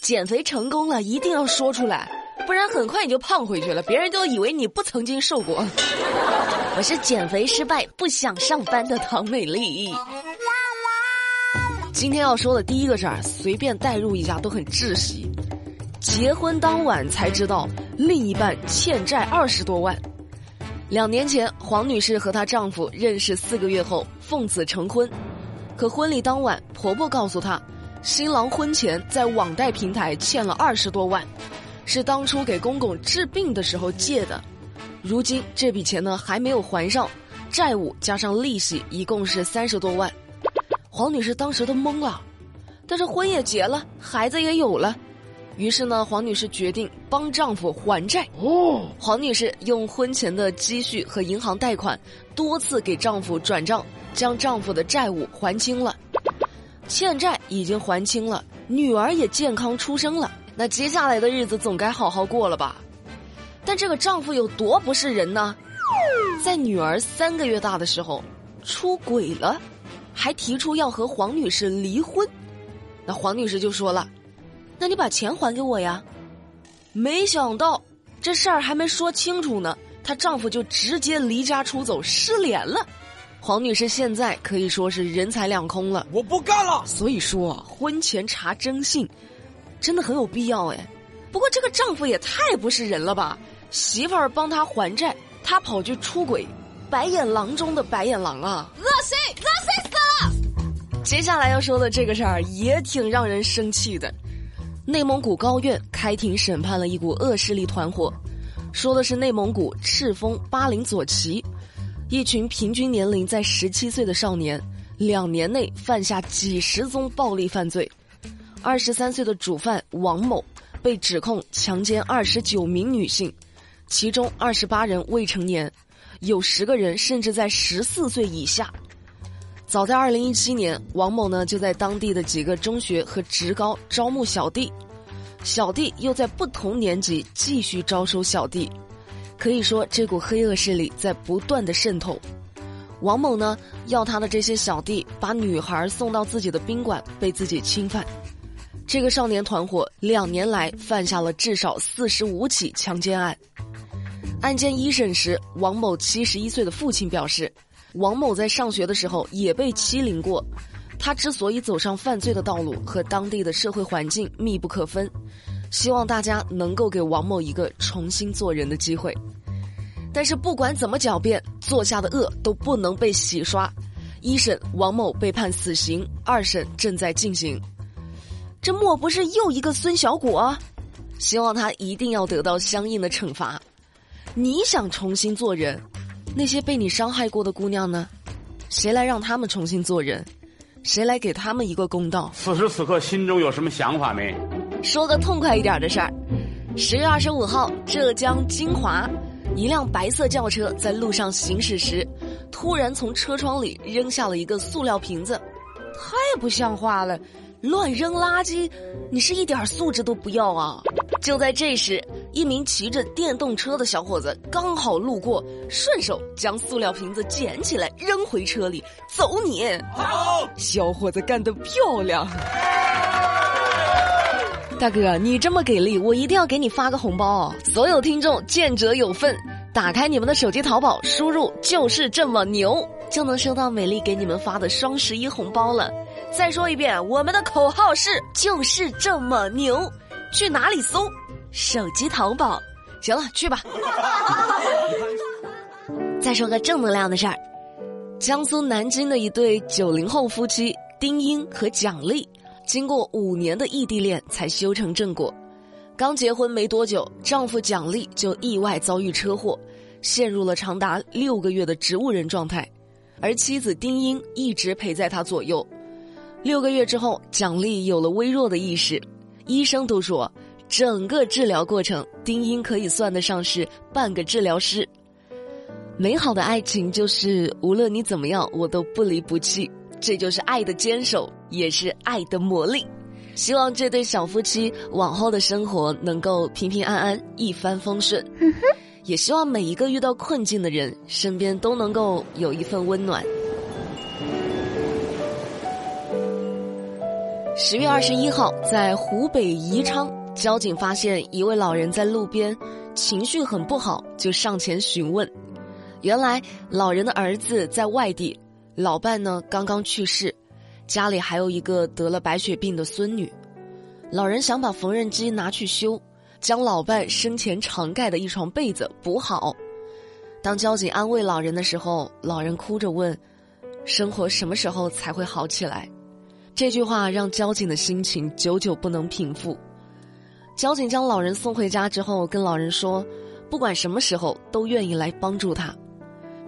减肥成功了，一定要说出来，不然很快你就胖回去了，别人都以为你不曾经瘦过。我是减肥失败不想上班的唐美丽。今天要说的第一个事儿，随便代入一下都很窒息。结婚当晚才知道另一半欠债二十多万。两年前，黄女士和她丈夫认识四个月后奉子成婚，可婚礼当晚，婆婆告诉她，新郎婚前在网贷平台欠了二十多万，是当初给公公治病的时候借的，如今这笔钱呢还没有还上，债务加上利息一共是三十多万。黄女士当时都懵了，但是婚也结了，孩子也有了，于是呢，黄女士决定帮丈夫还债。哦，黄女士用婚前的积蓄和银行贷款，多次给丈夫转账，将丈夫的债务还清了。欠债已经还清了，女儿也健康出生了，那接下来的日子总该好好过了吧？但这个丈夫有多不是人呢？在女儿三个月大的时候，出轨了。还提出要和黄女士离婚，那黄女士就说了：“那你把钱还给我呀。”没想到这事儿还没说清楚呢，她丈夫就直接离家出走，失联了。黄女士现在可以说是人财两空了，我不干了。所以说，婚前查征信真的很有必要哎。不过这个丈夫也太不是人了吧？媳妇儿帮他还债，他跑去出轨，白眼狼中的白眼狼啊！恶心，恶心死了！接下来要说的这个事儿也挺让人生气的。内蒙古高院开庭审判了一股恶势力团伙，说的是内蒙古赤峰巴林左旗，一群平均年龄在十七岁的少年，两年内犯下几十宗暴力犯罪。二十三岁的主犯王某被指控强奸二十九名女性，其中二十八人未成年，有十个人甚至在十四岁以下。早在二零一七年，王某呢就在当地的几个中学和职高招募小弟，小弟又在不同年级继续招收小弟，可以说这股黑恶势力在不断的渗透。王某呢要他的这些小弟把女孩送到自己的宾馆被自己侵犯，这个少年团伙两年来犯下了至少四十五起强奸案。案件一审时，王某七十一岁的父亲表示。王某在上学的时候也被欺凌过，他之所以走上犯罪的道路和当地的社会环境密不可分，希望大家能够给王某一个重新做人的机会。但是不管怎么狡辩，做下的恶都不能被洗刷。一审王某被判死刑，二审正在进行。这莫不是又一个孙小果？希望他一定要得到相应的惩罚。你想重新做人？那些被你伤害过的姑娘呢？谁来让他们重新做人？谁来给他们一个公道？此时此刻心中有什么想法没？说个痛快一点的事儿。十月二十五号，浙江金华，一辆白色轿车在路上行驶时，突然从车窗里扔下了一个塑料瓶子，太不像话了！乱扔垃圾，你是一点素质都不要啊！就在这时。一名骑着电动车的小伙子刚好路过，顺手将塑料瓶子捡起来扔回车里。走你！好，小伙子干得漂亮！大哥，你这么给力，我一定要给你发个红包哦。所有听众见者有份，打开你们的手机淘宝，输入“就是这么牛”，就能收到美丽给你们发的双十一红包了。再说一遍，我们的口号是“就是这么牛”，去哪里搜？手机淘宝，行了，去吧。再说个正能量的事儿，江苏南京的一对九零后夫妻丁英和蒋丽，经过五年的异地恋才修成正果。刚结婚没多久，丈夫蒋丽就意外遭遇车祸，陷入了长达六个月的植物人状态，而妻子丁英一直陪在他左右。六个月之后，蒋丽有了微弱的意识，医生都说。整个治疗过程，丁英可以算得上是半个治疗师。美好的爱情就是无论你怎么样，我都不离不弃，这就是爱的坚守，也是爱的魔力。希望这对小夫妻往后的生活能够平平安安，一帆风顺。也希望每一个遇到困境的人身边都能够有一份温暖。十月二十一号，在湖北宜昌，交警发现一位老人在路边，情绪很不好，就上前询问。原来老人的儿子在外地，老伴呢刚刚去世，家里还有一个得了白血病的孙女。老人想把缝纫机拿去修，将老伴生前常盖的一床被子补好。当交警安慰老人的时候，老人哭着问：“生活什么时候才会好起来？”这句话让交警的心情久久不能平复。交警将老人送回家之后，跟老人说：“不管什么时候都愿意来帮助他。”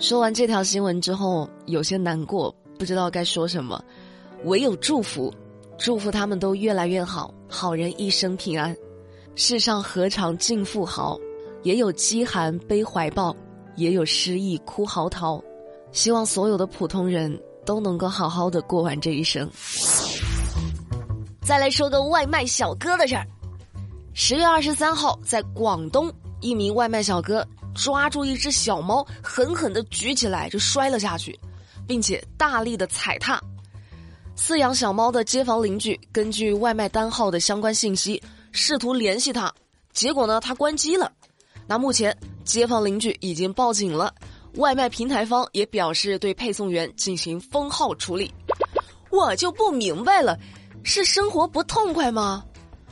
说完这条新闻之后，有些难过，不知道该说什么，唯有祝福，祝福他们都越来越好，好人一生平安。世上何尝尽富豪？也有饥寒悲怀抱，也有失意哭嚎啕。希望所有的普通人都能够好好的过完这一生。再来说个外卖小哥的事儿。十月二十三号，在广东，一名外卖小哥抓住一只小猫，狠狠的举起来就摔了下去，并且大力的踩踏。饲养小猫的街坊邻居根据外卖单号的相关信息，试图联系他，结果呢，他关机了。那目前，街坊邻居已经报警了，外卖平台方也表示对配送员进行封号处理。我就不明白了。是生活不痛快吗？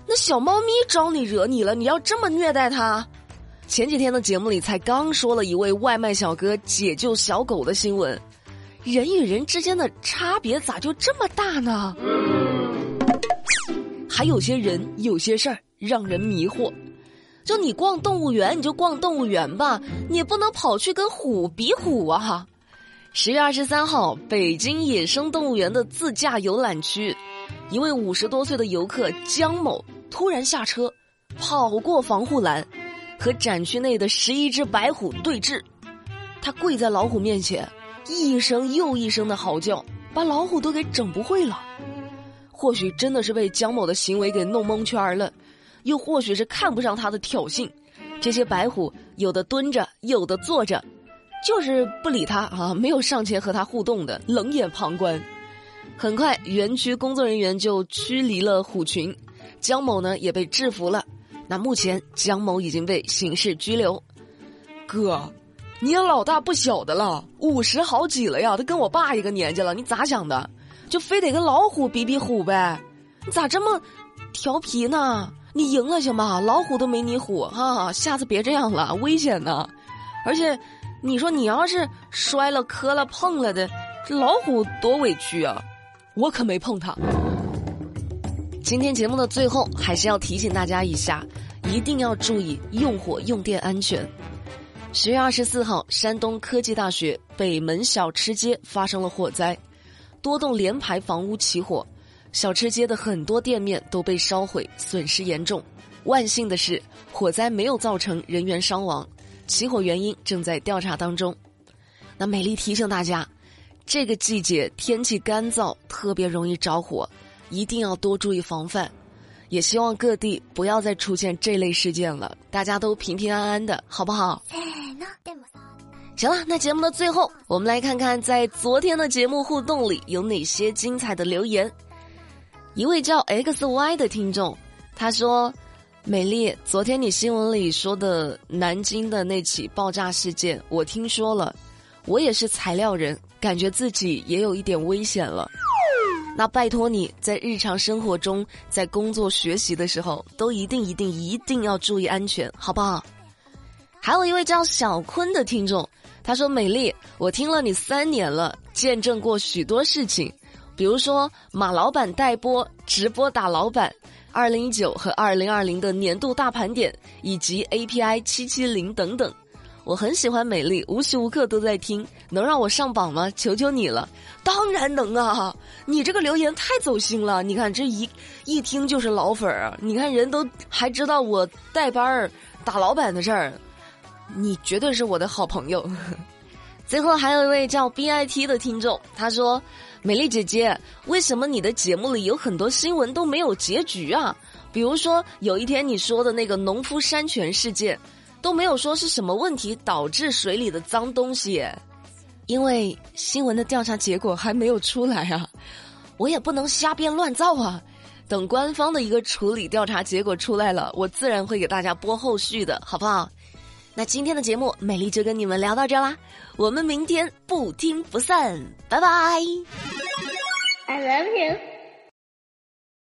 那小猫咪招你惹你了，你要这么虐待它？前几天的节目里才刚说了一位外卖小哥解救小狗的新闻，人与人之间的差别咋就这么大呢？还有些人有些事儿让人迷惑，就你逛动物园你就逛动物园吧，你也不能跑去跟虎比虎啊！十月二十三号，北京野生动物园的自驾游览区。一位五十多岁的游客江某突然下车，跑过防护栏，和展区内的十一只白虎对峙。他跪在老虎面前，一声又一声的嚎叫，把老虎都给整不会了。或许真的是被江某的行为给弄蒙圈了，又或许是看不上他的挑衅。这些白虎有的蹲着，有的坐着，就是不理他啊，没有上前和他互动的，冷眼旁观。很快，园区工作人员就驱离了虎群，江某呢也被制服了。那目前，江某已经被刑事拘留。哥，你也老大不小的了，五十好几了呀，都跟我爸一个年纪了，你咋想的？就非得跟老虎比比虎呗？你咋这么调皮呢？你赢了行吧？老虎都没你虎哈，下次别这样了，危险呢。而且，你说你要是摔了、磕了、碰了的，这老虎多委屈啊！我可没碰它。今天节目的最后，还是要提醒大家一下，一定要注意用火用电安全。十月二十四号，山东科技大学北门小吃街发生了火灾，多栋连排房屋起火，小吃街的很多店面都被烧毁，损失严重。万幸的是，火灾没有造成人员伤亡，起火原因正在调查当中。那美丽提醒大家。这个季节天气干燥，特别容易着火，一定要多注意防范。也希望各地不要再出现这类事件了，大家都平平安安的，好不好？行了，那节目的最后，我们来看看在昨天的节目互动里有哪些精彩的留言。一位叫 X Y 的听众，他说：“美丽，昨天你新闻里说的南京的那起爆炸事件，我听说了，我也是材料人。”感觉自己也有一点危险了，那拜托你在日常生活中，在工作学习的时候，都一定一定一定要注意安全，好不好？还有一位叫小坤的听众，他说：“美丽，我听了你三年了，见证过许多事情，比如说马老板带播直播打老板，二零一九和二零二零的年度大盘点，以及 API 七七零等等。”我很喜欢美丽，无时无刻都在听，能让我上榜吗？求求你了！当然能啊！你这个留言太走心了，你看这一一听就是老粉儿，你看人都还知道我带班儿打老板的事儿，你绝对是我的好朋友。最后还有一位叫 B I T 的听众，他说：“美丽姐姐，为什么你的节目里有很多新闻都没有结局啊？比如说有一天你说的那个农夫山泉事件。”都没有说是什么问题导致水里的脏东西，因为新闻的调查结果还没有出来啊，我也不能瞎编乱造啊。等官方的一个处理调查结果出来了，我自然会给大家播后续的，好不好？那今天的节目，美丽就跟你们聊到这啦，我们明天不听不散，拜拜。I love you.